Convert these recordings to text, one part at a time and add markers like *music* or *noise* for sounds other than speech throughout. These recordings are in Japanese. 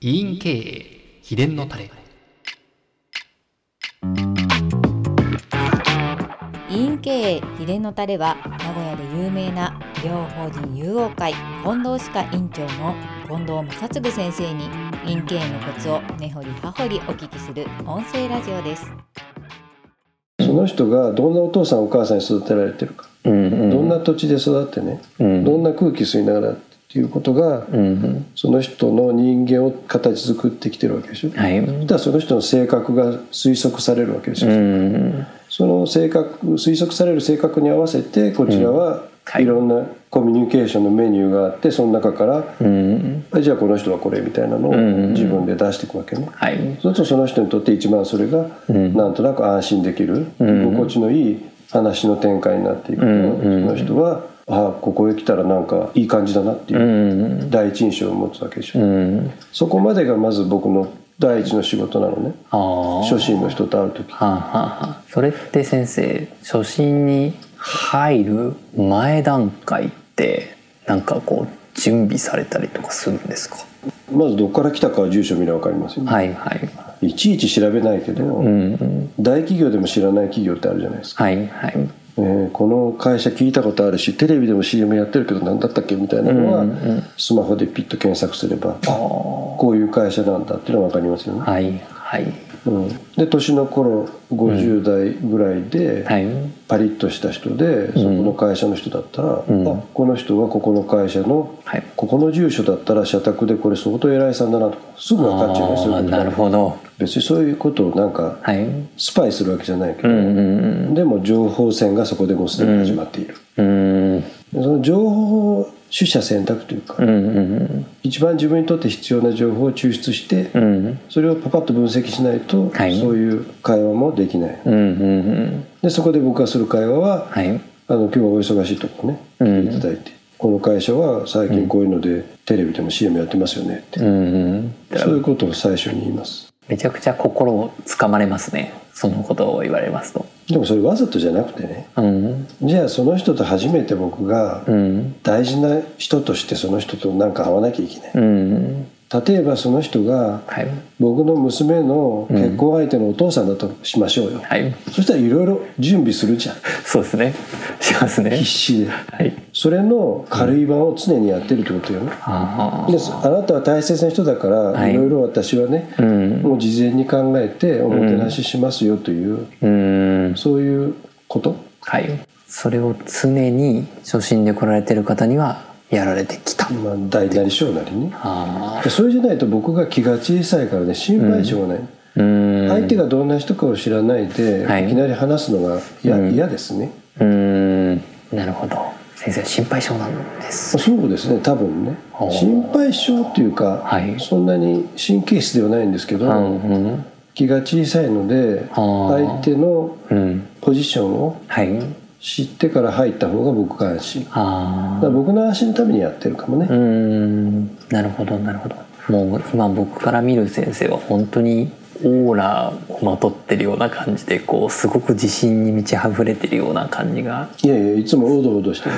委員経営秘伝のタレ。委員経営秘伝のタレは名古屋で有名な医療法人友王会近藤歯科院長の近藤正嗣先生に委員経営のコツを根掘り葉掘りお聞きする音声ラジオです。その人がどんなお父さんお母さんに育てられてるか、うんうん。どんな土地で育ってね、うん。どんな空気吸いながらっていうことが、うん。うんその人の人間を形作ってきてるわけでしょ、はい。そしたらその人の性格が推測されるわけでしょ、うん。その性格推測される性格に合わせてこちらははい。いろんなコミュニケーションのメニューがあってその中から、うん。あじゃあこの人はこれみたいなのをん。自分で出していくわけね。はい。そうするとその人にとって一番それがん。なんとなく安心できる、心地のいい話の展開になっていくと、んその人はあここへ来たらなんかいい感じだなっていううん。第一印象を持つわけでしょ、うん。そこまでがまず僕の第一の仕事なのね。ああ初心の人と会う時。はあはそれって先生初心に入る前段階ってなんかこう準備されたりとかするんですか？まずどこから来たかは住所見れば分かりますよね、はいはいい、ちいち調べないけど、うんうん。大企業でも知らない企業ってあるじゃないですか、はいはい。えーこの会社聞いたことあるしテレビでも CM やってるけど何だったっけみたいなのは、うんうん。スマホでピッと検索すればあこういう会社なんだっていうのは分かりますよね、はいはいうん、で年の頃50代ぐらいで、はい。パリッとした人でそこの会社の人だったら、ん。あこの人はここの会社の、はい。ここの住所だったら社宅でこれ相当偉いさんだなとかすぐ分かっちゃいうこと。あーなるほど。別にそういうことをなんかはい。スパイするわけじゃないけど、でも情報戦がそこでもうすでに始まっている、うんその情報取捨選択というか、うんうん一番自分にとって必要な情報を抽出して、うん。うんそれをパパッと分析しないと、はい。そういう会話もできない。うんうんでそこで僕がする会話は、はい。あの今日はお忙しいとこねうん。来ていただいて、この会社は最近こういうので、テレビでも CM やってますよねって、うんうん。そういうことを最初に言います。めちゃくちゃ心をつかまれますねそのことを言われますと。でもそれわざとじゃなくてね。うん。じゃあその人と初めて僕がうん。大事な人としてその人と何か会わなきゃいけない、うん。例えばその人がはい。僕の娘の結婚相手のお父さんだとしましょうよ、はい。そしたらいろいろ準備するじゃん。そうですね。しますね。必死で。はいそれの軽い版を常にやってるってことよね、あであなたは大切な人だから、はい。い、ろいろ私はね、あうん。もう事前に考えておもてなししますよという、うん。そういうこと？はい。それを常に初心で来られてる方にはやられてきた。まあ大なり小なりね。それじゃないと僕が気が小さいからね心配性がない、あうん。相手がどんな人かを知らないで、はい。い、きなり話すのが嫌,、嫌ですね。うん。なるほど先生心配性なんです。そうですね多分ね。心配性っていうか、はい。そんなに神経質ではないんですけど、うんうん。気が小さいので相手のうん。ポジションをはい。知ってから入った方が僕が安心。だかあら僕の安心のためにやってるかもね、あうん。なるほどなるほど。もう今僕から見る先生は本当にオーラをまとってるような感じでこうすごく自信に満ち溢れてるような感じが。いやいやいつもおどおどしてね、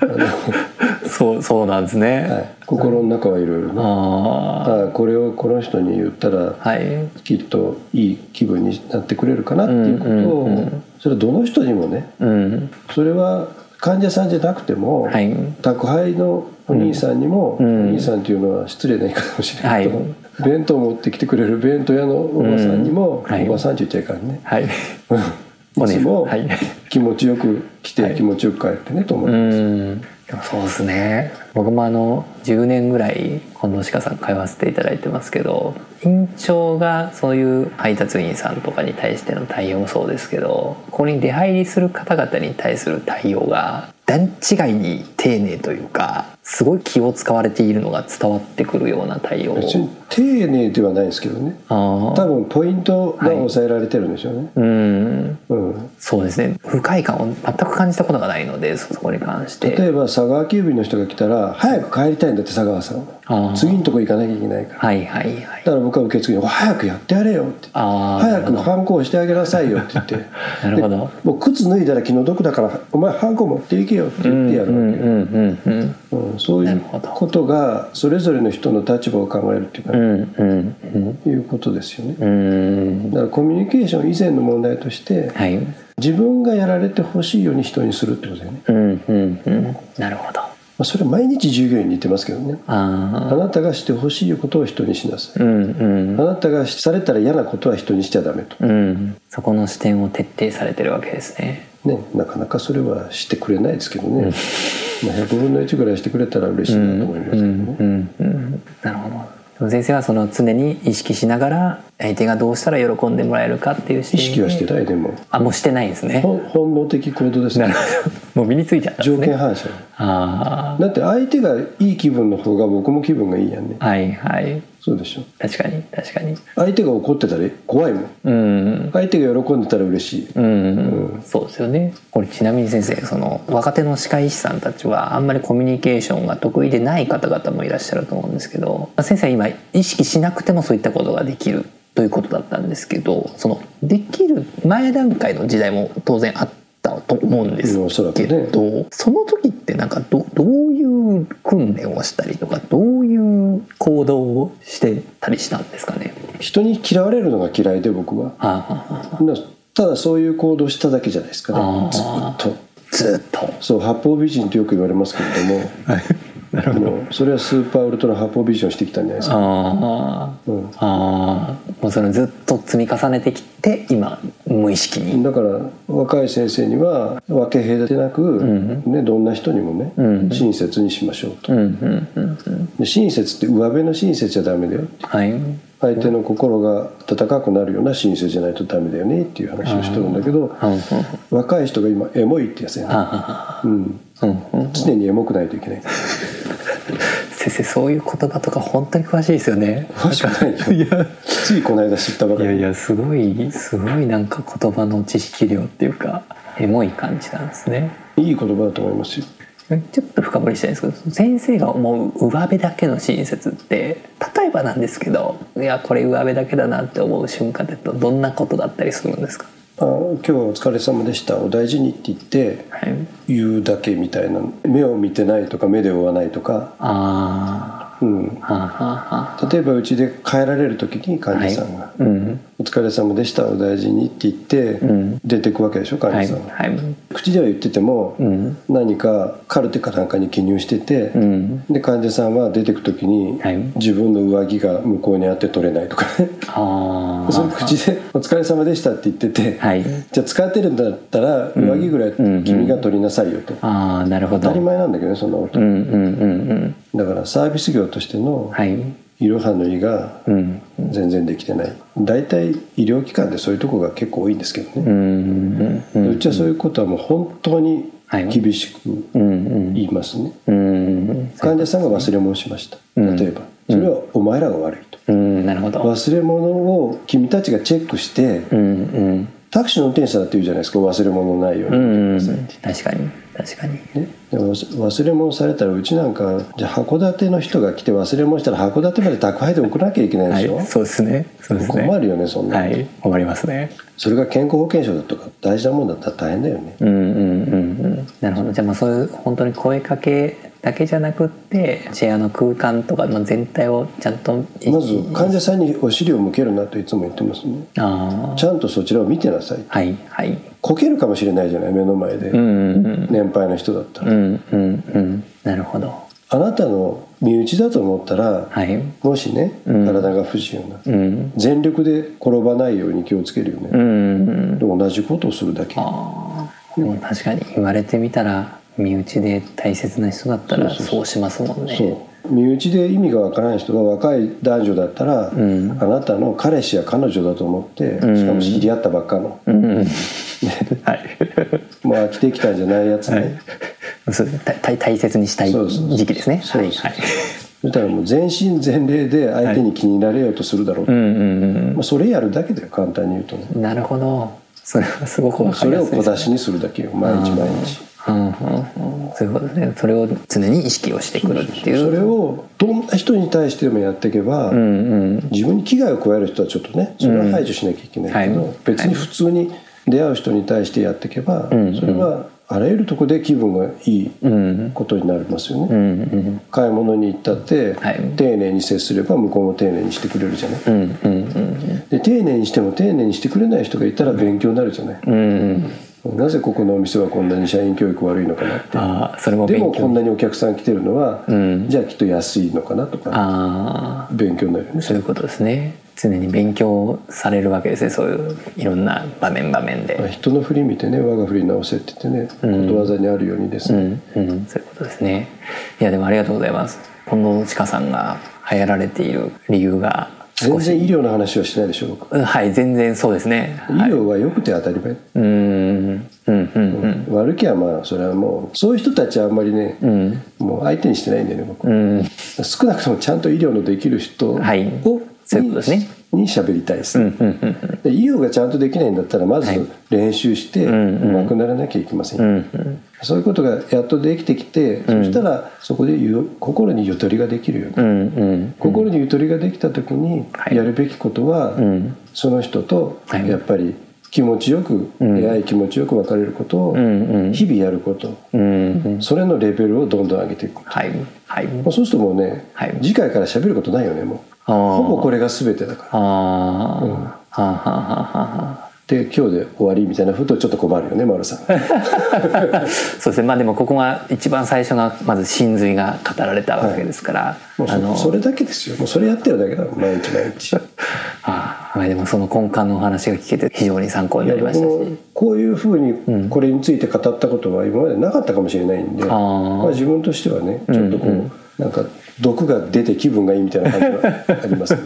*laughs* そうそうなんですね、はい、心の中はいろいろね。あああこれをこの人に言ったらあはい。きっといい気分になってくれるかなっていうことを、うんうんうんそれはどの人にもねうん。それは患者さんじゃなくても、はい。宅配のお兄さんにも、うん。お兄さんっていうのは失礼な言い方かもしれないけど、はい弁当持ってきてくれる弁当屋のおばさんにも、うんはい。おばさんって言っちゃいかんね、はい。いつもはい。気持ちよく来て気持ちよく帰ってねと思うう、ん。でもそうですね。僕もあの10年ぐらい近藤歯科さん通わせていただいてますけど院長がそういう配達員さんとかに対しての対応もそうですけどここに出入りする方々に対する対応が段違いに丁寧というかすごい気を使われているのが伝わってくるような対応別に丁寧ではないですけどね。あ多分ポイントが抑えられてるんでしょうね、うん。うん、そうですね。不快感を全く感じたことがないのでそこに関して。例えば佐川急便の人が来たら早く帰りたいんだって佐川さん。は次のとこ行かなきゃいけないから。はいはいはい。だから僕は受付に「早くやってやれよ」って早くハンコをしてあげなさいよって言って。*laughs* なるほど。でもう靴脱いだら気の毒だからお前ハンコ持っていけよって言ってやるわけよ、うんうんうんうん。うんそういうことがそれぞれの人の立場を考えるっていうか、うんうんうん。いうことですよね。うん。だからコミュニケーション以前の問題としてはい。自分がやられてほしいように人にするってことだよね、うんうんうん。なるほど。まあ、それは毎日従業員に言ってますけどね。ああなたがしてほしいことを人にしなさい。あうんうん。あなたがされたら嫌なことは人にしちゃダメと、うん。そこの視点を徹底されてるわけですねね、なかなかそれはしてくれないですけどね、まあ、100分の1ぐらいしてくれたら嬉しいなと思いますけどね、うんうんなるほど。先生はその常に意識しながら相手がどうしたら喜んでもらえるかっていう意識はしていないでも。あもうしてないんですね。本能的行動ですね。もう身についちゃったね。条件反射。あだって相手がいい気分の方が僕も気分がいいやんね。あはいはいそうでしょ。確かに確かに。相手が怒ってたら怖いもん。うん。相手が喜んでたら嬉しい。うん、そうですよね。これちなみに先生その若手の歯科医師さんたちはあんまりコミュニケーションが得意でない方々もいらっしゃると思うんですけどまあ先生は今意識しなくてもそういったことができるということだったんですけどそのできる前段階の時代も当然あったと思うんですけねど、その時ってなんかどどういう訓練をしたりとかどういう行動をしてたりしたんですかね？人に嫌われるのが嫌いで僕は。はあはあただそういう行動しただけじゃないですかね。ずっと。ずっと。そう八方美人ってよく言われますけれども。*laughs* あのそれはスーパーウルトラ八方美人をしてきたんじゃないですか、ああ、うん。ああもうそれずっと積み重ねてきて今無意識に。だから若い先生には分け隔てなく、ん。ね、どんな人にもね、うん。親切にしましょうと。うんうんうん。うんで親切って上辺の親切じゃダメだよはい。相手の心が温かくなるような親切じゃないとダメだよねっていう話をしてるんだけど若い人が今エモいってやつやね、うん。常にエモくないといけない *laughs* 先生そういう言葉とか本当に詳しいですよね。詳しくないよ。いや。ついこの間知ったばかり。いやいやすごいすごいなんか言葉の知識量っていうかエモい感じなんですね。いい言葉だと思いますよ。ちょっと深掘りしたいんですけど先生が思う上辺だけの親切って例えばなんですけどいやこれ上辺だけだなって思う瞬間ってどんなことだったりするんですか？あ今日はお疲れ様でした。お大事にって言ってはい。言うだけみたいな。目を見てないとか目で追わないとか、あうん、あはあはあ。は例えばうちで帰られる時に患者さんが。うん「お疲れ様でしたお大事に」って言ってうん。出てくわけでしょ患はい。者さん。が、はい。口では言っててもうん。何かカルテかなんかに記入してて、うん。で患者さんは出てく時にはい。自分の上着が向こうにあって取れないとか。ねああ *laughs* その口で「お疲れ様でした」って言ってて、はい。じゃあ使ってるんだったら上着ぐらい君が取りなさいよと、ああなるほど。当たり前なんだけどねそんなこと、うんうんうんだからサービス業としてのうんはいいろはの意がうん。全然できてない。大体医療機関でそういうとこが結構多いんですけどうね、んうんうちはそういうことはもう本当にはい。厳しく言いますね、うん患者さんが忘れ物しました、うん。例えば。それはお前らが悪いと、うんなるほど。忘れ物を君たちがチェックしてうんうん。タクシーの運転手さんだって言うじゃないですか。忘れ物ないように確かに確かに。ね、でも忘れ物されたらうちなんかじゃあ函館の人が来て忘れ物したら函館まで宅配で送らなきゃいけないでしょ、はいそうですね。そうですね。困るよねそんな、はい困りますね。それが健康保険証だとか大事なもんだったら大変だよね。うんうんうんうん。なるほど。じゃあまあそういう本当に声かけだけじゃなくってチェアの空間とかの全体をちゃんとまず患者さんにお尻を向けるなといつも言ってますね。あちゃんとそちらを見てなさい。あはいはいこけるかもしれないじゃない目の前で、年配の人だったら、なるほど。あなたの身内だと思ったら、はい。もしねうん。体が不自由な、うん。全力で転ばないように気をつけるよね、うん同じことをするだけ。でも確かに言われてみたら身内で大切な人だったらそうしますもんね。そう。身内で意味がわからない人が若い男女だったら、ん。あなたの彼氏や彼女だと思って、ん。しかも知り合ったばっかの、うん。うん *laughs* はい。もう飽きてきたんじゃないやつね、はい。そう大大大切にしたい時期ですね。そうそうはいはい。そしたらもう全身全霊で相手に気になれようとするだろう、うんうんまあ、それやるだけだよ簡単に言うとなるほど。それはすごくそれを小出しにするだけよ毎日毎日うんうんうん。そういうことね。それを常に意識をしてくるっていう。それをどんな人に対してでもやっていけば、うんうん。自分に危害を加える人はちょっとねそれは排除しなきゃいけないけど、うん。はい。別に普通に出会う人に対してやっていけば、んそれはあらゆるところで気分がいいうん。ことになりますよね、うんうん。買い物に行ったって、はい。丁寧に接すれば向こうも丁寧にしてくれるじゃない、うんうんうん。で丁寧にしても丁寧にしてくれない人がいたら勉強になるじゃない、うんうんなぜここのお店はこんなに社員教育悪いのかなって。ああそれもでもこんなにお客さん来てるのは、うん。じゃあきっと安いのかなとかああ勉強になるよね。そういうことですね。常に勉強されるわけですね。そういういろんな場面場面まあで人の振り見てね我が振り直せって言ってね、うん。ことわざにあるようにですうね、んうん。そういうことですね。いやでもありがとうございます。近藤千佳さんが流行られている理由が全然医療の話はしないでしょ僕、うんはい全然そうですね。医はい。療は良くて当たり前、うーんうんうん。悪きゃまあそれはもうそういう人たちはあんまりね、うん。もう相手にしてないんだよね僕、うん。少なくともちゃんと医療のできる人を、はい。そういうことですねに喋りたいです、うんうんうんで医療がちゃんとできないんだったらまずはい。練習してんうん。上手くならなきゃいけませんよ、うんうん。そういうことがやっとできてきて、そしたらそこでゆ心にゆとりができるよね、うんうん。心にゆとりができた時にはい。やるべきことは、うん。その人とはい。やっぱり気持ちよく出会い気持ちよく別れることをうんうん。日々やること。うんうん。それのレベルをどんどん上げていく。はい。はい。もうそうするともうね、はい。次回から喋ることないよねもうほぼこれが全てだから。ああ、はあはあはあはあで今日で終わりみたいなふとちょっと困るよね丸さん。*laughs* そうですね。まあでもここが一番最初がまず真髄が語られたわけですから、もうそあの。それだけですよ。もうそれやってるだけだもん毎日毎日。あまあでもその根幹のお話が聞けて非常に参考になりましたし。こういうふうにこれについて語ったことは今までなかったかもしれないんで、あー。まあ、自分としてはねちょっとこう、なんか毒が出て気分がいいみたいな感じがありますね、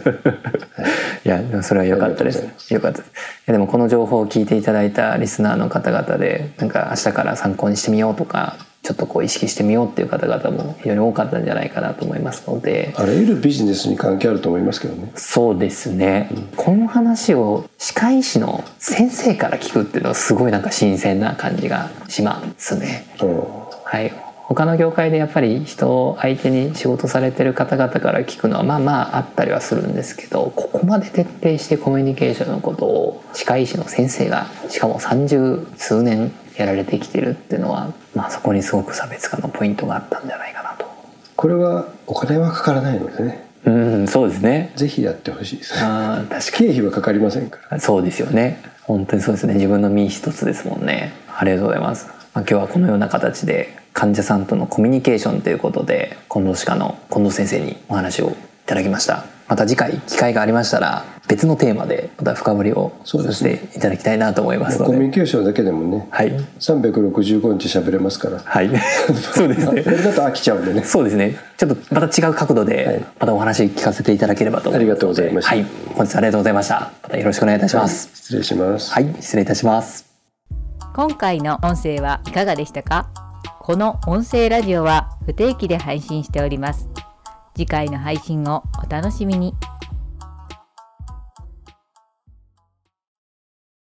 *laughs* い。やそれは良かったです。良かったです。でもこの情報を聞いていただいたリスナーの方々でなんか明日から参考にしてみようとかちょっとこう意識してみようっていう方々も非常に多かったんじゃないかなと思いますので。あらゆるビジネスに関係あると思いますけどね。そうですね、この話を歯科医師の先生から聞くっていうのはすごいなんか新鮮な感じがしますね。うん。はい他の業界でやっぱり人を相手に仕事されてる方々から聞くのはまあまああったりはするんですけどここまで徹底してコミュニケーションのことを歯科医師の先生がしかも三十数年やられてきてるっていうのは、まあ、そこにすごく差別化のポイントがあったんじゃないかなと。これはお金はかからないのでね。うんそうですね。ぜひやってほしいですあー確か経費はかかりませんから。そうですよね。本当にそうですね。自分の身一つですもんね。ありがとうございます、まあ、今日はこのような形で患者さんとのコミュニケーションということで近藤歯科の近藤先生にお話をいただきました。また次回機会がありましたら別のテーマでまた深掘りをさせていただきたいなと思いますのコミュでニケーションだけでもねはい。365日喋れますから。はい。*laughs* そうですね。これだと飽きちゃうんでね。そうですね。ちょっとまた違う角度はい。でまたお話聞かせていただければと思いますありがとうございました。はい。本日はありがとうございました。またよろしくお願いいたします。失礼します。はい。失礼いたします今回の音声はいかがでしたか？この音声ラジオは不定期で配信しております。次回の配信をお楽しみに。